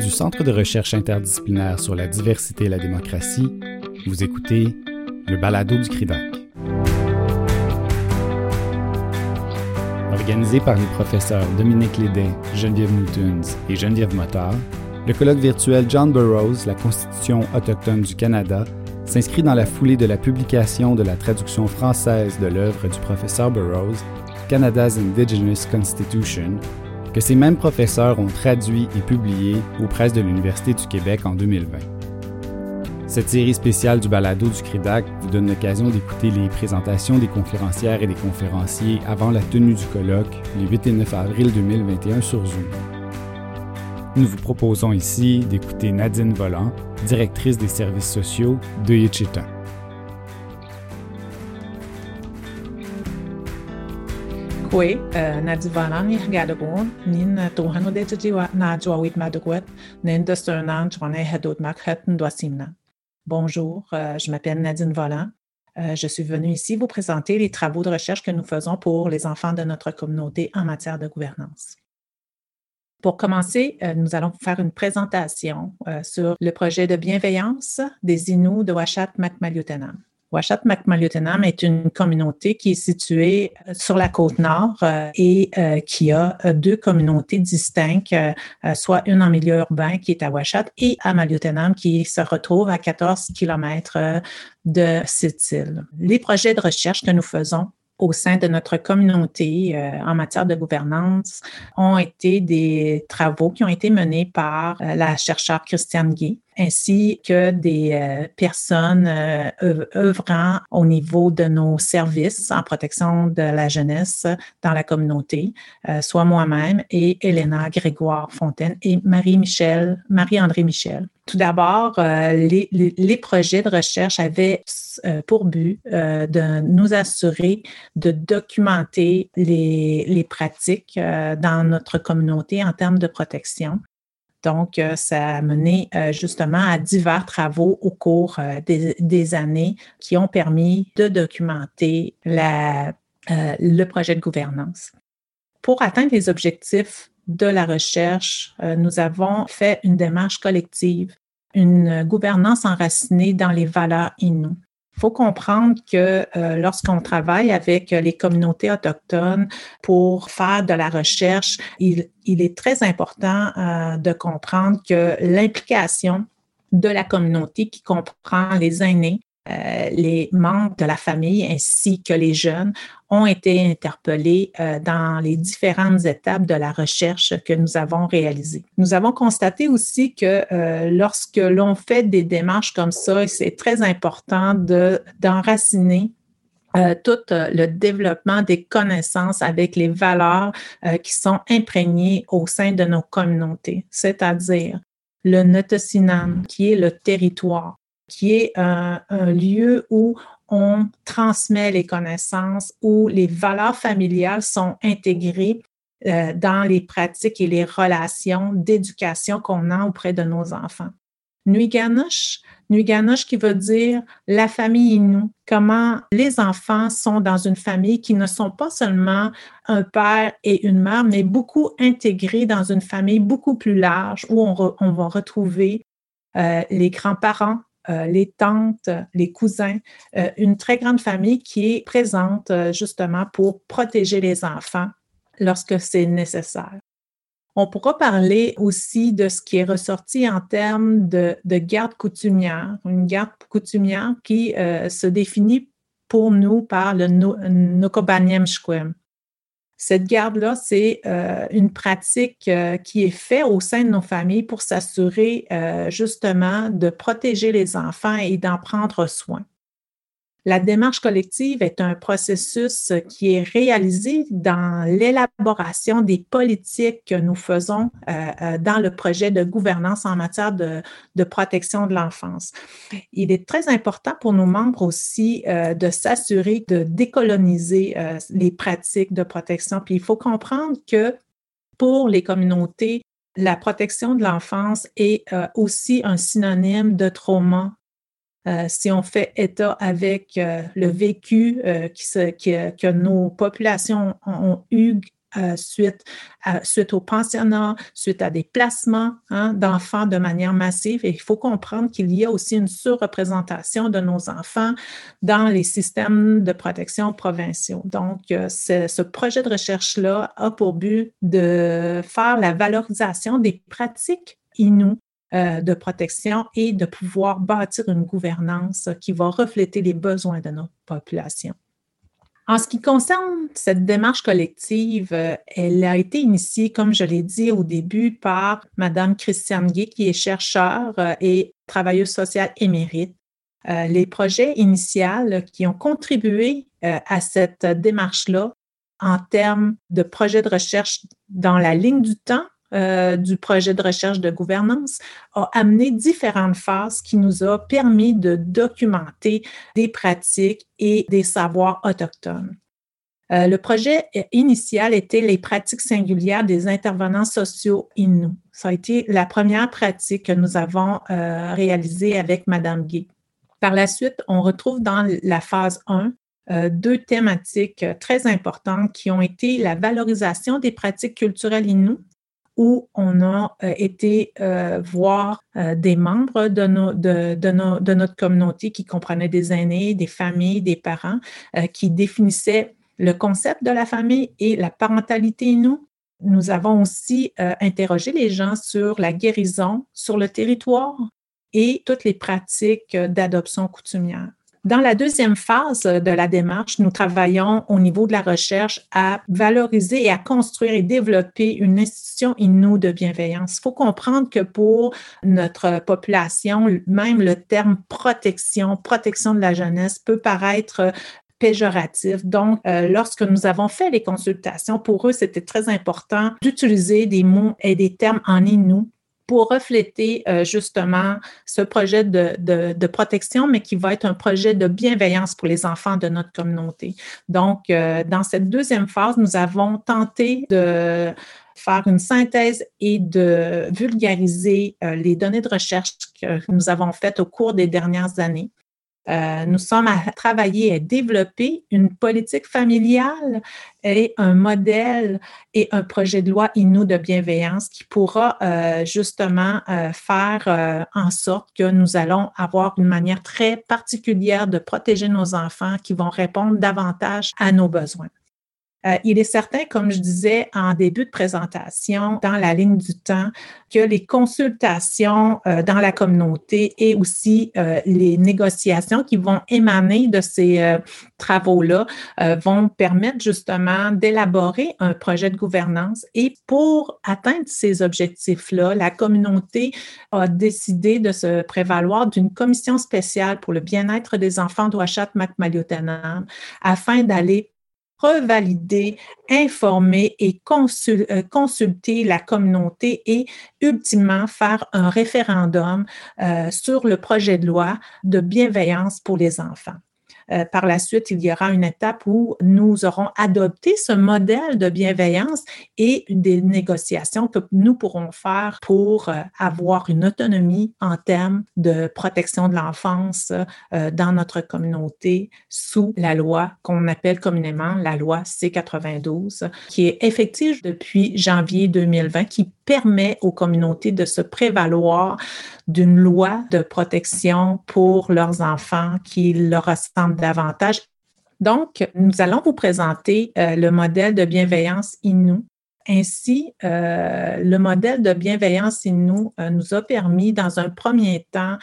Du Centre de recherche interdisciplinaire sur la diversité et la démocratie, vous écoutez le balado du CRIDAC. Organisé par les professeurs Dominique Lédet, Geneviève Moutuns et Geneviève Motard, le colloque virtuel John Burroughs, la Constitution autochtone du Canada, s'inscrit dans la foulée de la publication de la traduction française de l'œuvre du professeur Burroughs, Canada's Indigenous Constitution, que ces mêmes professeurs ont traduit et publié aux presses de l'Université du Québec en 2020. Cette série spéciale du balado du CRIDAC vous donne l'occasion d'écouter les présentations des conférencières et des conférenciers avant la tenue du colloque les 8 et 9 avril 2021 sur Zoom. Nous vous proposons ici d'écouter Nadine Volant, directrice des services sociaux de Yichitan. Bonjour, euh, je m'appelle Nadine Volant. Euh, je suis venue ici vous présenter les travaux de recherche que nous faisons pour les enfants de notre communauté en matière de gouvernance. Pour commencer, euh, nous allons faire une présentation sur le projet de bienveillance des Inuits de Washat Washat Makmalutenam est une communauté qui est située euh, sur la côte nord euh, et euh, qui a deux communautés distinctes, soit une en milieu urbain qui est à Washat et à Maliotenam qui se retrouve à 14 kilomètres de cette île. Les projets de recherche que nous faisons au sein de notre communauté en matière de gouvernance ont été des travaux qui ont été menés par la chercheure Christiane Guy ainsi que des euh, personnes euh, œuvrant au niveau de nos services en protection de la jeunesse dans la communauté, euh, soit moi-même et Elena Grégoire Fontaine et Marie-Michel, Marie-André Michel. Tout d'abord, les, projets de recherche avaient pour but de nous assurer de documenter les pratiques dans notre communauté en termes de protection donc, euh, ça a mené euh, justement à divers travaux au cours euh, des, années qui ont permis de documenter le projet de gouvernance. Pour atteindre les objectifs de la recherche, nous avons fait une démarche collective, une gouvernance enracinée dans les valeurs inoues. Faut comprendre que euh, lorsqu'on travaille avec les communautés autochtones pour faire de la recherche, il, est très important euh, de comprendre que l'implication de la communauté qui comprend les aînés, euh, les membres de la famille ainsi que les jeunes ont été interpellés euh, dans les différentes étapes de la recherche que nous avons réalisée. Nous avons constaté aussi que euh, lorsque l'on fait des démarches comme ça, c'est très important d'enraciner tout le développement des connaissances avec les valeurs qui sont imprégnées au sein de nos communautés, c'est-à-dire le Notosinam, qui est le territoire, qui est un, lieu où on transmet les connaissances, où les valeurs familiales sont intégrées euh, dans les pratiques et les relations d'éducation qu'on a auprès de nos enfants. Nuiganosh, Nuiganosh qui veut dire la famille Innu, comment les enfants sont dans une famille qui ne sont pas seulement un père et une mère, mais beaucoup intégrés dans une famille beaucoup plus large où on, on va retrouver euh, les grands-parents, euh, les tantes, les cousins, euh, une très grande famille qui est présente euh, justement pour protéger les enfants lorsque c'est nécessaire. On pourra parler aussi de ce qui est ressorti en termes de, garde coutumière, une garde coutumière qui se définit pour nous par le Nokobanyem Shkwem. Cette garde-là, c'est euh, une pratique euh, qui est faite au sein de nos familles pour s'assurer euh, justement de protéger les enfants et d'en prendre soin. La démarche collective est un processus qui est réalisé dans l'élaboration des politiques que nous faisons euh, euh, dans le projet de gouvernance en matière de, protection de l'enfance. Il est très important pour nos membres aussi euh, de s'assurer de décoloniser les pratiques de protection. Puis il faut comprendre que pour les communautés, la protection de l'enfance est aussi un synonyme de trauma euh, si on fait état avec euh, le vécu euh, que nos populations ont eu suite, suite au pensionnat, suite à des placements hein, d'enfants de manière massive. Il faut comprendre qu'il y a aussi une surreprésentation de nos enfants dans les systèmes de protection provinciaux. Donc, ce projet de recherche-là a pour but de faire la valorisation des pratiques inoues euh, de protection et de pouvoir bâtir une gouvernance qui va refléter les besoins de notre population. En ce qui concerne cette démarche collective, euh, elle a été initiée, comme je l'ai dit au début, par Madame Christiane Guy, qui est chercheure euh, et travailleuse sociale émérite. Les projets initiaux qui ont contribué à cette démarche-là en termes de projets de recherche dans la ligne du temps euh, du projet de recherche de gouvernance a amené différentes phases qui nous ont permis de documenter des pratiques et des savoirs autochtones. Euh, le projet initial était les pratiques singulières des intervenants sociaux inuits. Ça a été la première pratique que nous avons euh, réalisée avec Madame Guy. Par la suite, on retrouve dans la phase 1 deux thématiques très importantes qui ont été la valorisation des pratiques culturelles inues où on a euh, été euh, voir euh, des membres de, notre communauté qui comprenaient des aînés, des familles, des parents, qui définissaient le concept de la famille et la parentalité nous. Nous avons aussi interrogé les gens sur la guérison sur le territoire et toutes les pratiques d'adoption coutumière. Dans la deuxième phase de la démarche, nous travaillons au niveau de la recherche à valoriser et à construire et développer une institution inoue de bienveillance. Il faut comprendre que pour notre population, même le terme protection, protection de la jeunesse peut paraître péjoratif. Donc, euh, lorsque nous avons fait les consultations, pour eux, c'était très important d'utiliser des mots et des termes en inou pour refléter euh, justement ce projet de, protection, mais qui va être un projet de bienveillance pour les enfants de notre communauté. Donc, euh, dans cette deuxième phase, nous avons tenté de faire une synthèse et de vulgariser euh, les données de recherche que nous avons faites au cours des dernières années. Euh, nous sommes à travailler à développer une politique familiale et un modèle et un projet de loi INU de bienveillance qui pourra euh, justement euh, faire en sorte que nous allons avoir une manière très particulière de protéger nos enfants qui vont répondre davantage à nos besoins. Euh, il est certain, comme je disais en début de présentation, dans la ligne du temps, que les consultations euh, dans la communauté et aussi euh, les négociations qui vont émaner de ces travaux-là vont permettre justement d'élaborer un projet de gouvernance. Et pour atteindre ces objectifs-là, la communauté a décidé de se prévaloir d'une commission spéciale pour le bien-être des enfants d'Ouachat-Macmaliotanam afin d'aller revalider, informer et euh, consulter la communauté et ultimement faire un référendum euh, sur le projet de loi de bienveillance pour les enfants. Euh, par la suite, il y aura une étape où nous aurons adopté ce modèle de bienveillance et des négociations que nous pourrons faire pour euh, avoir une autonomie en termes de protection de l'enfance euh, dans notre communauté sous la loi qu'on appelle communément la loi C92, qui est effective depuis janvier 2020, qui permet aux communautés de se prévaloir d'une loi de protection pour leurs enfants qui leur ressemble davantage. Donc, nous allons vous présenter euh, le modèle de bienveillance Innu. Ainsi, euh, le modèle de bienveillance Innu euh, nous a permis, dans un premier temps,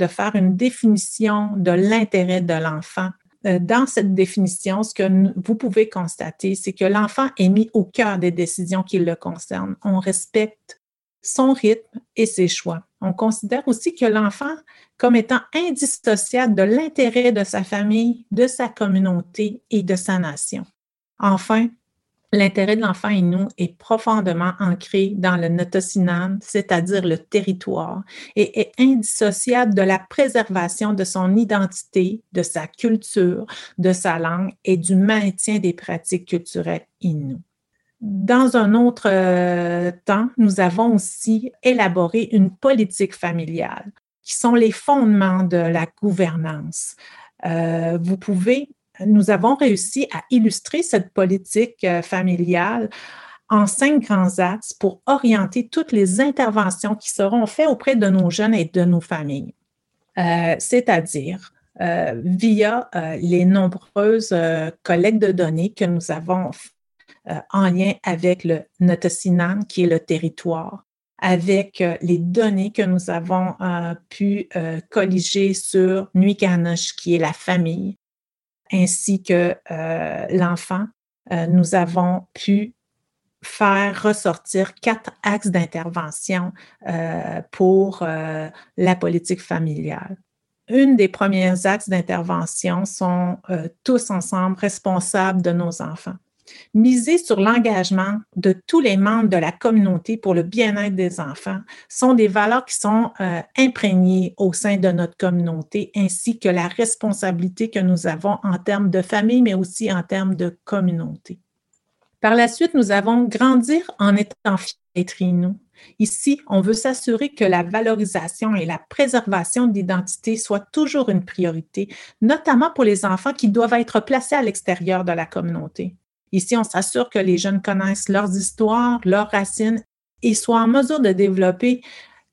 de faire une définition de l'intérêt de l'enfant dans cette définition, ce que vous pouvez constater, c'est que l'enfant est mis au cœur des décisions qui le concernent. On respecte son rythme et ses choix. On considère aussi que l'enfant comme étant indissociable de l'intérêt de sa famille, de sa communauté et de sa nation. Enfin, L'intérêt de l'enfant nous est profondément ancré dans le notocinam, c'est-à-dire le territoire, et est indissociable de la préservation de son identité, de sa culture, de sa langue et du maintien des pratiques culturelles inoues. Dans un autre euh, temps, nous avons aussi élaboré une politique familiale qui sont les fondements de la gouvernance. Euh, vous pouvez nous avons réussi à illustrer cette politique euh, familiale en cinq grands axes pour orienter toutes les interventions qui seront faites auprès de nos jeunes et de nos familles. Euh, c'est-à-dire euh, via les nombreuses collectes de données que nous avons en lien avec le Notocinan, qui est le territoire, avec les données que nous avons pu colliger sur Nuikanosh, qui est la famille, ainsi que euh, l'enfant, euh, nous avons pu faire ressortir quatre axes d'intervention euh, pour la politique familiale. Une des premières axes d'intervention sont tous ensemble responsables de nos enfants miser sur l'engagement de tous les membres de la communauté pour le bien-être des enfants sont des valeurs qui sont euh, imprégnées au sein de notre communauté, ainsi que la responsabilité que nous avons en termes de famille, mais aussi en termes de communauté. Par la suite, nous avons grandir en étant fiers nous. Ici, on veut s'assurer que la valorisation et la préservation d'identité soient toujours une priorité, notamment pour les enfants qui doivent être placés à l'extérieur de la communauté. Ici, on s'assure que les jeunes connaissent leurs histoires, leurs racines et soient en mesure de développer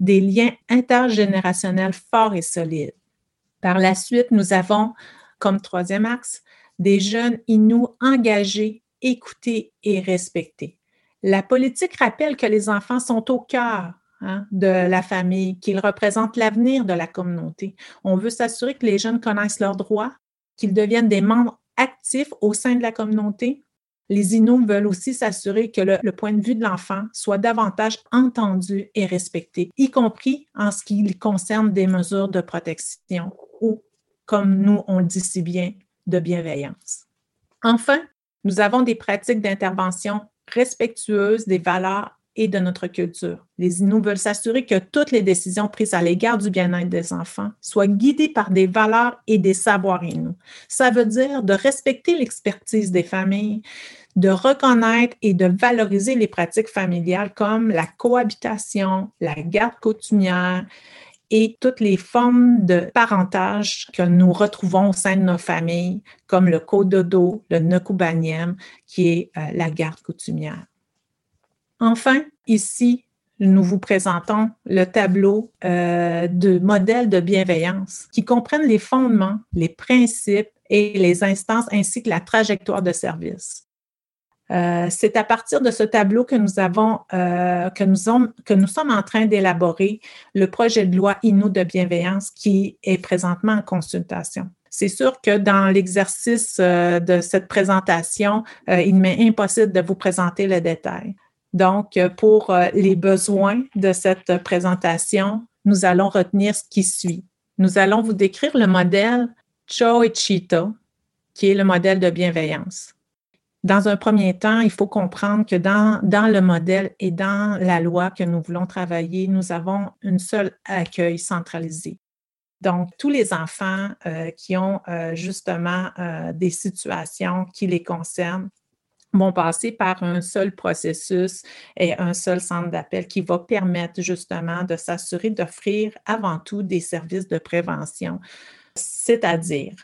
des liens intergénérationnels forts et solides. Par la suite, nous avons comme troisième axe des jeunes Inuits engagés, écoutés et respectés. La politique rappelle que les enfants sont au cœur hein, de la famille, qu'ils représentent l'avenir de la communauté. On veut s'assurer que les jeunes connaissent leurs droits, qu'ils deviennent des membres actifs au sein de la communauté les Inuits veulent aussi s'assurer que le, point de vue de l'enfant soit davantage entendu et respecté, y compris en ce qui concerne des mesures de protection ou, comme nous on le dit si bien, de bienveillance. Enfin, nous avons des pratiques d'intervention respectueuses des valeurs et de notre culture. Les Inuits veulent s'assurer que toutes les décisions prises à l'égard du bien-être des enfants soient guidées par des valeurs et des savoirs Inuits. Ça veut dire de respecter l'expertise des familles, de reconnaître et de valoriser les pratiques familiales comme la cohabitation, la garde coutumière et toutes les formes de parentage que nous retrouvons au sein de nos familles, comme le cododo, le nekubanyem, qui est euh, la garde coutumière. Enfin, ici, nous vous présentons le tableau euh, de modèles de bienveillance qui comprennent les fondements, les principes et les instances ainsi que la trajectoire de service. Euh, c'est à partir de ce tableau que nous avons, euh, que, nous que nous sommes en train d'élaborer le projet de loi INO de bienveillance qui est présentement en consultation. C'est sûr que dans l'exercice de cette présentation, il m'est impossible de vous présenter le détail. Donc, euh, pour euh, les besoins de cette présentation, nous allons retenir ce qui suit. Nous allons vous décrire le modèle Choichito, qui est le modèle de bienveillance. Dans un premier temps, il faut comprendre que dans, le modèle et dans la loi que nous voulons travailler, nous avons un seul accueil centralisé. Donc, tous les enfants euh, qui ont justement des situations qui les concernent vont passer par un seul processus et un seul centre d'appel qui va permettre justement de s'assurer d'offrir avant tout des services de prévention, c'est-à-dire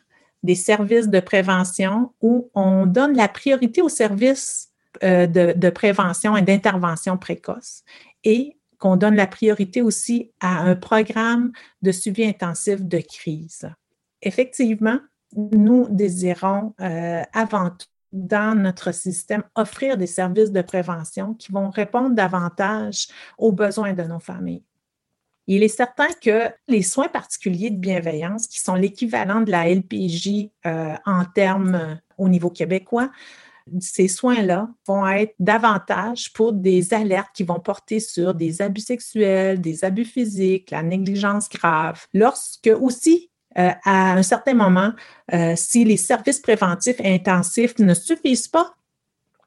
des services de prévention où on donne la priorité aux services euh, de, prévention et d'intervention précoce et qu'on donne la priorité aussi à un programme de suivi intensif de crise. Effectivement, nous désirons euh, avant tout dans notre système, offrir des services de prévention qui vont répondre davantage aux besoins de nos familles. Il est certain que les soins particuliers de bienveillance, qui sont l'équivalent de la LPJ euh, en termes euh, au niveau québécois, ces soins-là vont être davantage pour des alertes qui vont porter sur des abus sexuels, des abus physiques, la négligence grave. Lorsque aussi euh, à un certain moment, euh, si les services préventifs intensifs ne suffisent pas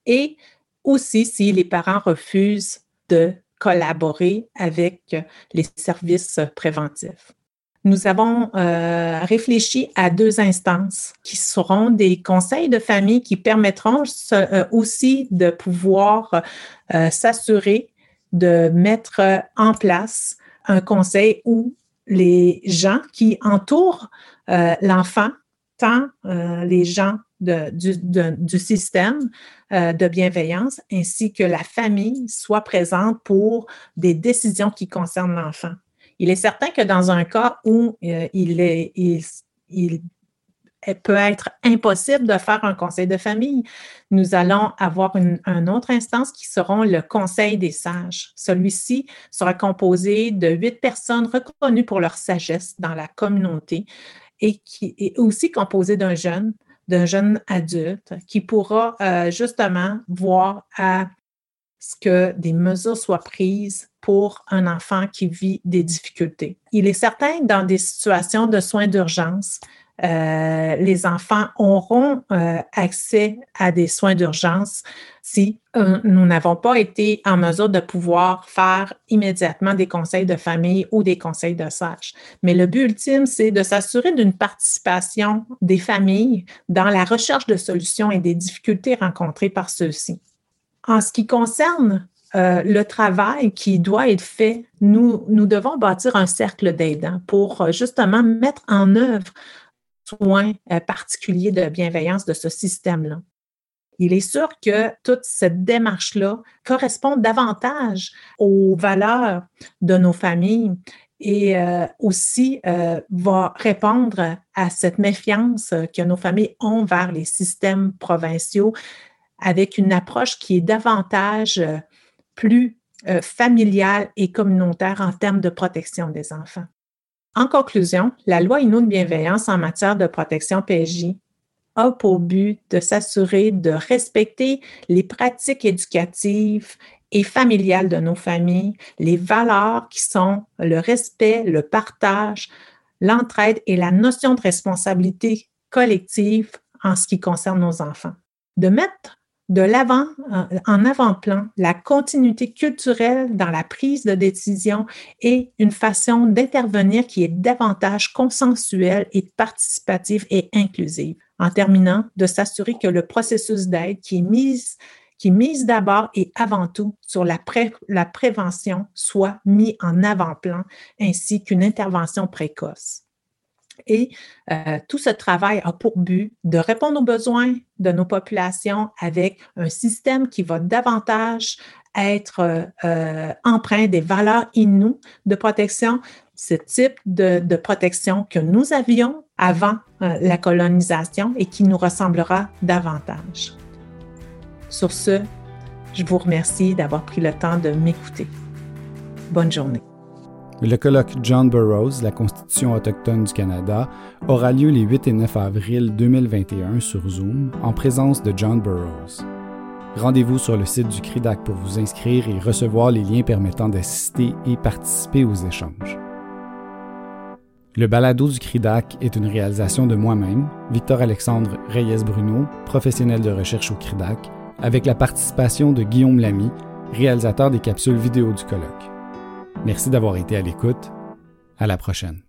et aussi si les parents refusent de collaborer avec les services préventifs. Nous avons euh, réfléchi à deux instances qui seront des conseils de famille qui permettront aussi de pouvoir s'assurer de mettre en place un conseil où les gens qui entourent euh, l'enfant, tant les gens du, système de bienveillance ainsi que la famille soient présentes pour des décisions qui concernent l'enfant. Il est certain que dans un cas où il, est, il peut être impossible de faire un conseil de famille. Nous allons avoir une, autre instance qui seront le conseil des sages. Celui-ci sera composé de huit personnes reconnues pour leur sagesse dans la communauté et qui est aussi composé d'un jeune, d'un jeune adulte qui pourra euh, justement voir à ce que des mesures soient prises pour un enfant qui vit des difficultés. Il est certain dans des situations de soins d'urgence, euh, les enfants auront euh, accès à des soins d'urgence si euh, nous n'avons pas été en mesure de pouvoir faire immédiatement des conseils de famille ou des conseils de sages. Mais le but ultime, c'est de s'assurer d'une participation des familles dans la recherche de solutions et des difficultés rencontrées par ceux-ci. En ce qui concerne le travail qui doit être fait, nous, nous devons bâtir un cercle d'aidants pour justement mettre en œuvre soins euh, particuliers de bienveillance de ce système-là. Il est sûr que toute cette démarche-là correspond davantage aux valeurs de nos familles et euh, aussi euh, va répondre à cette méfiance que nos familles ont vers les systèmes provinciaux avec une approche qui est davantage plus familiale et communautaire en termes de protection des enfants. En conclusion, la loi Inno de bienveillance en matière de protection PJ a pour but de s'assurer de respecter les pratiques éducatives et familiales de nos familles, les valeurs qui sont le respect, le partage, l'entraide et la notion de responsabilité collective en ce qui concerne nos enfants. De mettre de l'avant, en avant-plan, la continuité culturelle dans la prise de décision et une façon d'intervenir qui est davantage consensuelle et participative et inclusive. En terminant, de s'assurer que le processus d'aide qui est mise d'abord et avant tout sur la prévention soit mis en avant-plan ainsi qu'une intervention précoce. Et euh, tout ce travail a pour but de répondre aux besoins de nos populations avec un système qui va davantage être euh, empreint des valeurs inoues de protection, ce type de, protection que nous avions avant euh, la colonisation et qui nous ressemblera davantage. Sur ce, je vous remercie d'avoir pris le temps de m'écouter. Bonne journée. Le colloque John Burroughs, la Constitution autochtone du Canada, aura lieu les 8 et 9 avril 2021 sur Zoom en présence de John Burroughs. Rendez-vous sur le site du CRIDAC pour vous inscrire et recevoir les liens permettant d'assister et participer aux échanges. Le balado du CRIDAC est une réalisation de moi-même, Victor-Alexandre Reyes-Bruno, professionnel de recherche au CRIDAC, avec la participation de Guillaume Lamy, réalisateur des capsules vidéo du colloque. Merci d'avoir été à l'écoute. À la prochaine.